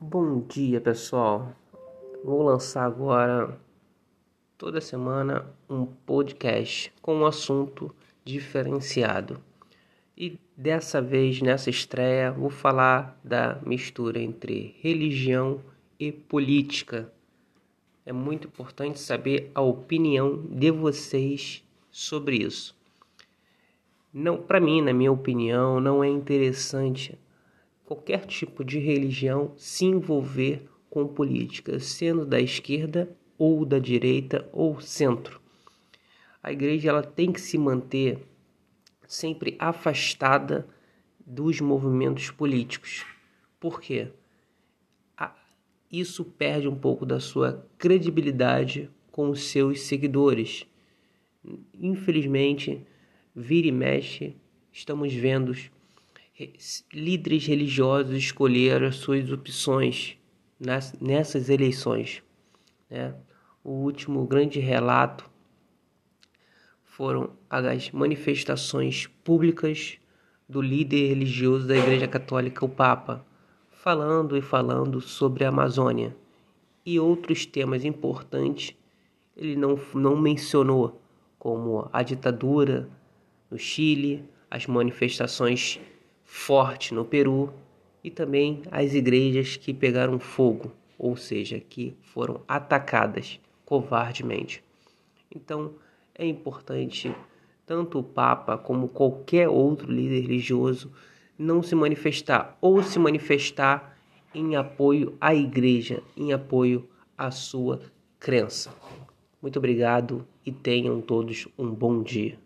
Bom dia, pessoal. Vou lançar agora toda semana um podcast com um assunto diferenciado. E dessa vez, nessa estreia, vou falar da mistura entre religião e política. É muito importante saber a opinião de vocês sobre isso. Não, para mim, na minha opinião, não é interessante qualquer tipo de religião se envolver com política, sendo da esquerda ou da direita ou centro. A igreja ela tem que se manter sempre afastada dos movimentos políticos. Por quê? Isso perde um pouco da sua credibilidade com os seus seguidores. Infelizmente, vira e mexe, estamos vendo líderes religiosos escolheram as suas opções nessas eleições. Né? O último grande relato foram as manifestações públicas do líder religioso da Igreja Católica, o Papa, falando e falando sobre a Amazônia e outros temas importantes. Ele não, não mencionou, como a ditadura no Chile, as manifestações forte no Peru e também as igrejas que pegaram fogo, ou seja, que foram atacadas covardemente. Então é importante tanto o Papa como qualquer outro líder religioso não se manifestar ou se manifestar em apoio à igreja, em apoio à sua crença. Muito obrigado e tenham todos um bom dia.